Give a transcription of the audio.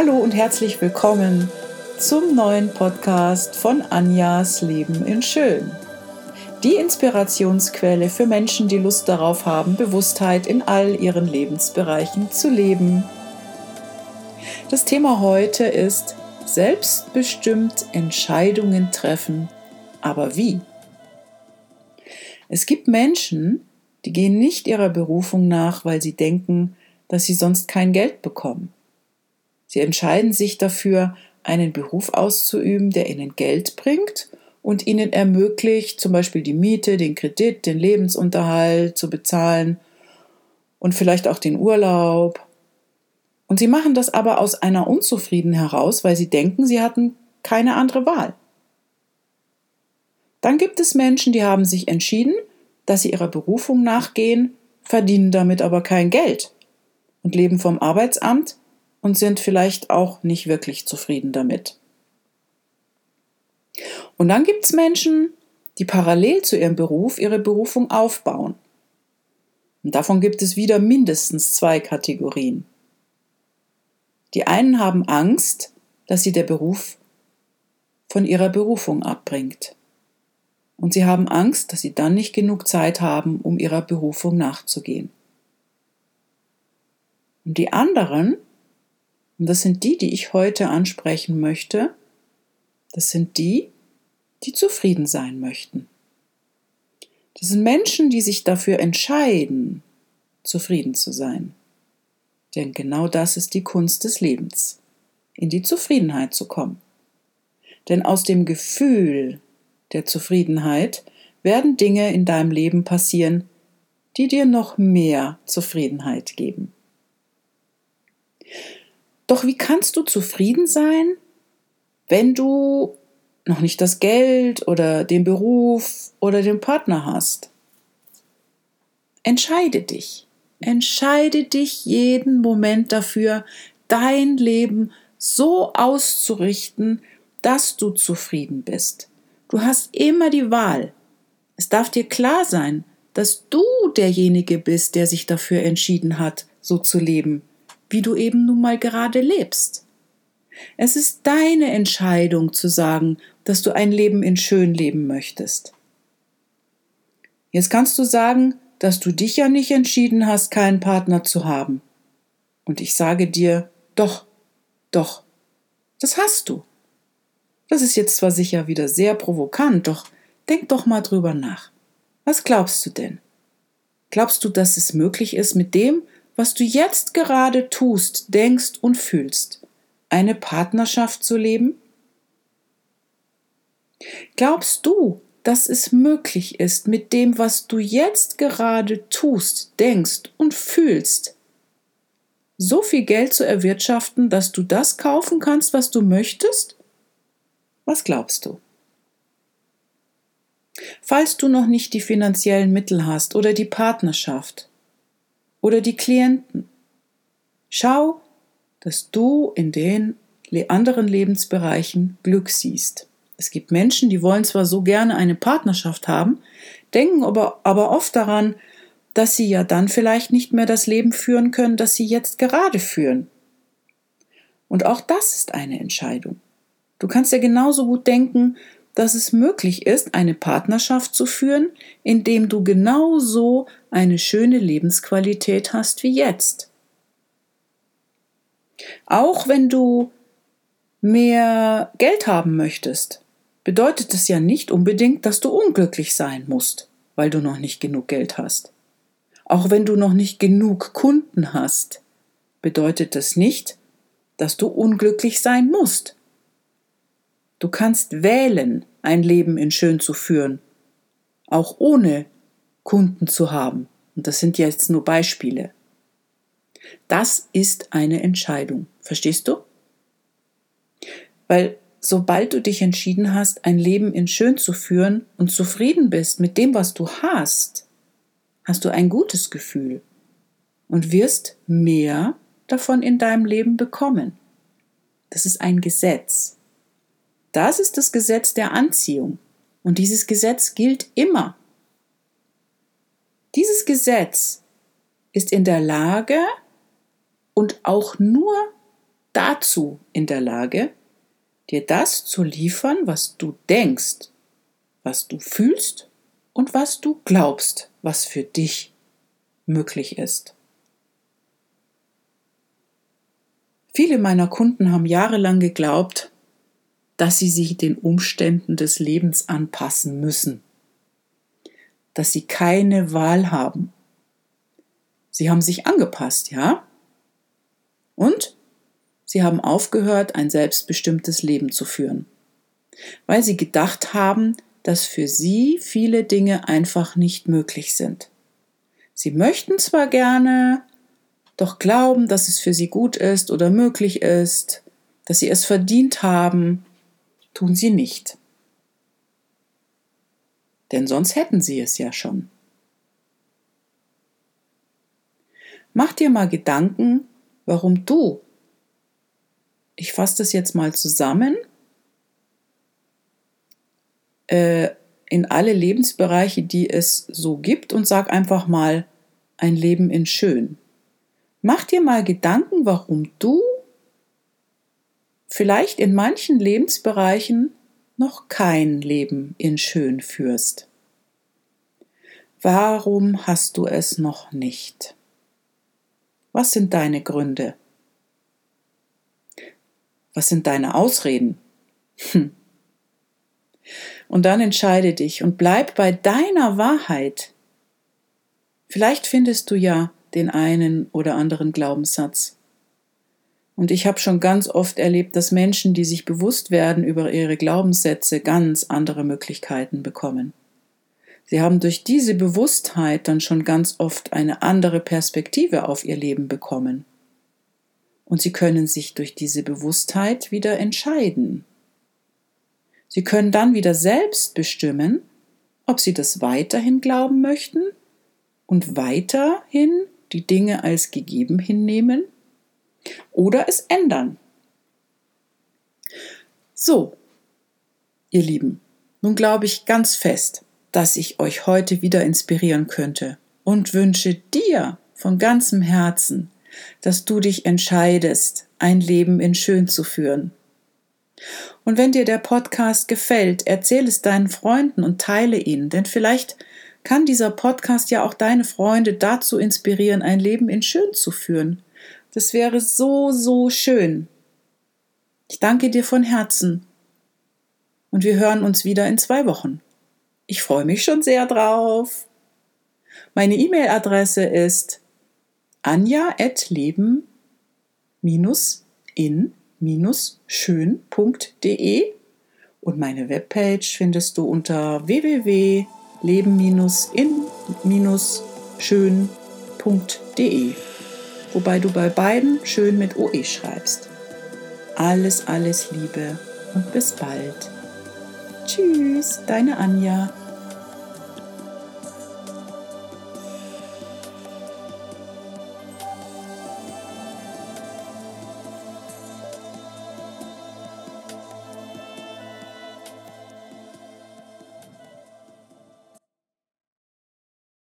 Hallo und herzlich willkommen zum neuen Podcast von Anjas Leben in Schön. Die Inspirationsquelle für Menschen, die Lust darauf haben, Bewusstheit in all ihren Lebensbereichen zu leben. Das Thema heute ist selbstbestimmt Entscheidungen treffen. Aber wie? Es gibt Menschen, die gehen nicht ihrer Berufung nach, weil sie denken, dass sie sonst kein Geld bekommen. Sie entscheiden sich dafür, einen Beruf auszuüben, der ihnen Geld bringt und ihnen ermöglicht, zum Beispiel die Miete, den Kredit, den Lebensunterhalt zu bezahlen und vielleicht auch den Urlaub. Und sie machen das aber aus einer Unzufrieden heraus, weil sie denken, sie hatten keine andere Wahl. Dann gibt es Menschen, die haben sich entschieden, dass sie ihrer Berufung nachgehen, verdienen damit aber kein Geld und leben vom Arbeitsamt und sind vielleicht auch nicht wirklich zufrieden damit. Und dann gibt es Menschen, die parallel zu ihrem Beruf ihre Berufung aufbauen. Und davon gibt es wieder mindestens zwei Kategorien. Die einen haben Angst, dass sie der Beruf von ihrer Berufung abbringt. Und sie haben Angst, dass sie dann nicht genug Zeit haben, um ihrer Berufung nachzugehen. Und die anderen und das sind die, die ich heute ansprechen möchte. Das sind die, die zufrieden sein möchten. Das sind Menschen, die sich dafür entscheiden, zufrieden zu sein. Denn genau das ist die Kunst des Lebens, in die Zufriedenheit zu kommen. Denn aus dem Gefühl der Zufriedenheit werden Dinge in deinem Leben passieren, die dir noch mehr Zufriedenheit geben. Doch wie kannst du zufrieden sein, wenn du noch nicht das Geld oder den Beruf oder den Partner hast? Entscheide dich. Entscheide dich jeden Moment dafür, dein Leben so auszurichten, dass du zufrieden bist. Du hast immer die Wahl. Es darf dir klar sein, dass du derjenige bist, der sich dafür entschieden hat, so zu leben wie du eben nun mal gerade lebst. Es ist deine Entscheidung zu sagen, dass du ein Leben in schön leben möchtest. Jetzt kannst du sagen, dass du dich ja nicht entschieden hast, keinen Partner zu haben. Und ich sage dir, doch, doch, das hast du. Das ist jetzt zwar sicher wieder sehr provokant, doch denk doch mal drüber nach. Was glaubst du denn? Glaubst du, dass es möglich ist, mit dem, was du jetzt gerade tust, denkst und fühlst, eine Partnerschaft zu leben? Glaubst du, dass es möglich ist, mit dem, was du jetzt gerade tust, denkst und fühlst, so viel Geld zu erwirtschaften, dass du das kaufen kannst, was du möchtest? Was glaubst du? Falls du noch nicht die finanziellen Mittel hast oder die Partnerschaft, oder die Klienten. Schau, dass du in den anderen Lebensbereichen Glück siehst. Es gibt Menschen, die wollen zwar so gerne eine Partnerschaft haben, denken aber, aber oft daran, dass sie ja dann vielleicht nicht mehr das Leben führen können, das sie jetzt gerade führen. Und auch das ist eine Entscheidung. Du kannst ja genauso gut denken, dass es möglich ist, eine Partnerschaft zu führen, indem du genauso eine schöne Lebensqualität hast wie jetzt. Auch wenn du mehr Geld haben möchtest, bedeutet es ja nicht unbedingt, dass du unglücklich sein musst, weil du noch nicht genug Geld hast. Auch wenn du noch nicht genug Kunden hast, bedeutet es nicht, dass du unglücklich sein musst. Du kannst wählen, ein Leben in schön zu führen, auch ohne Kunden zu haben. Und das sind jetzt nur Beispiele. Das ist eine Entscheidung. Verstehst du? Weil sobald du dich entschieden hast, ein Leben in schön zu führen und zufrieden bist mit dem, was du hast, hast du ein gutes Gefühl und wirst mehr davon in deinem Leben bekommen. Das ist ein Gesetz. Das ist das Gesetz der Anziehung. Und dieses Gesetz gilt immer. Dieses Gesetz ist in der Lage und auch nur dazu in der Lage, dir das zu liefern, was du denkst, was du fühlst und was du glaubst, was für dich möglich ist. Viele meiner Kunden haben jahrelang geglaubt, dass sie sich den Umständen des Lebens anpassen müssen, dass sie keine Wahl haben. Sie haben sich angepasst, ja? Und sie haben aufgehört, ein selbstbestimmtes Leben zu führen, weil sie gedacht haben, dass für sie viele Dinge einfach nicht möglich sind. Sie möchten zwar gerne, doch glauben, dass es für sie gut ist oder möglich ist, dass sie es verdient haben, tun sie nicht. Denn sonst hätten sie es ja schon. Mach dir mal Gedanken, warum du, ich fasse das jetzt mal zusammen, äh, in alle Lebensbereiche, die es so gibt und sag einfach mal ein Leben in schön. Mach dir mal Gedanken, warum du vielleicht in manchen Lebensbereichen noch kein Leben in schön führst. Warum hast du es noch nicht? Was sind deine Gründe? Was sind deine Ausreden? Hm. Und dann entscheide dich und bleib bei deiner Wahrheit. Vielleicht findest du ja den einen oder anderen Glaubenssatz. Und ich habe schon ganz oft erlebt, dass Menschen, die sich bewusst werden über ihre Glaubenssätze, ganz andere Möglichkeiten bekommen. Sie haben durch diese Bewusstheit dann schon ganz oft eine andere Perspektive auf ihr Leben bekommen. Und sie können sich durch diese Bewusstheit wieder entscheiden. Sie können dann wieder selbst bestimmen, ob sie das weiterhin glauben möchten und weiterhin die Dinge als gegeben hinnehmen oder es ändern. So, ihr Lieben, nun glaube ich ganz fest, dass ich euch heute wieder inspirieren könnte und wünsche dir von ganzem Herzen, dass du dich entscheidest, ein Leben in Schön zu führen. Und wenn dir der Podcast gefällt, erzähl es deinen Freunden und teile ihn, denn vielleicht kann dieser Podcast ja auch deine Freunde dazu inspirieren, ein Leben in Schön zu führen. Das wäre so, so schön. Ich danke dir von Herzen. Und wir hören uns wieder in zwei Wochen. Ich freue mich schon sehr drauf. Meine E-Mail-Adresse ist anja.leben-in-schön.de und meine Webpage findest du unter www.leben-in-schön.de, wobei du bei beiden schön mit OE schreibst. Alles, alles Liebe und bis bald. Tschüss, deine Anja.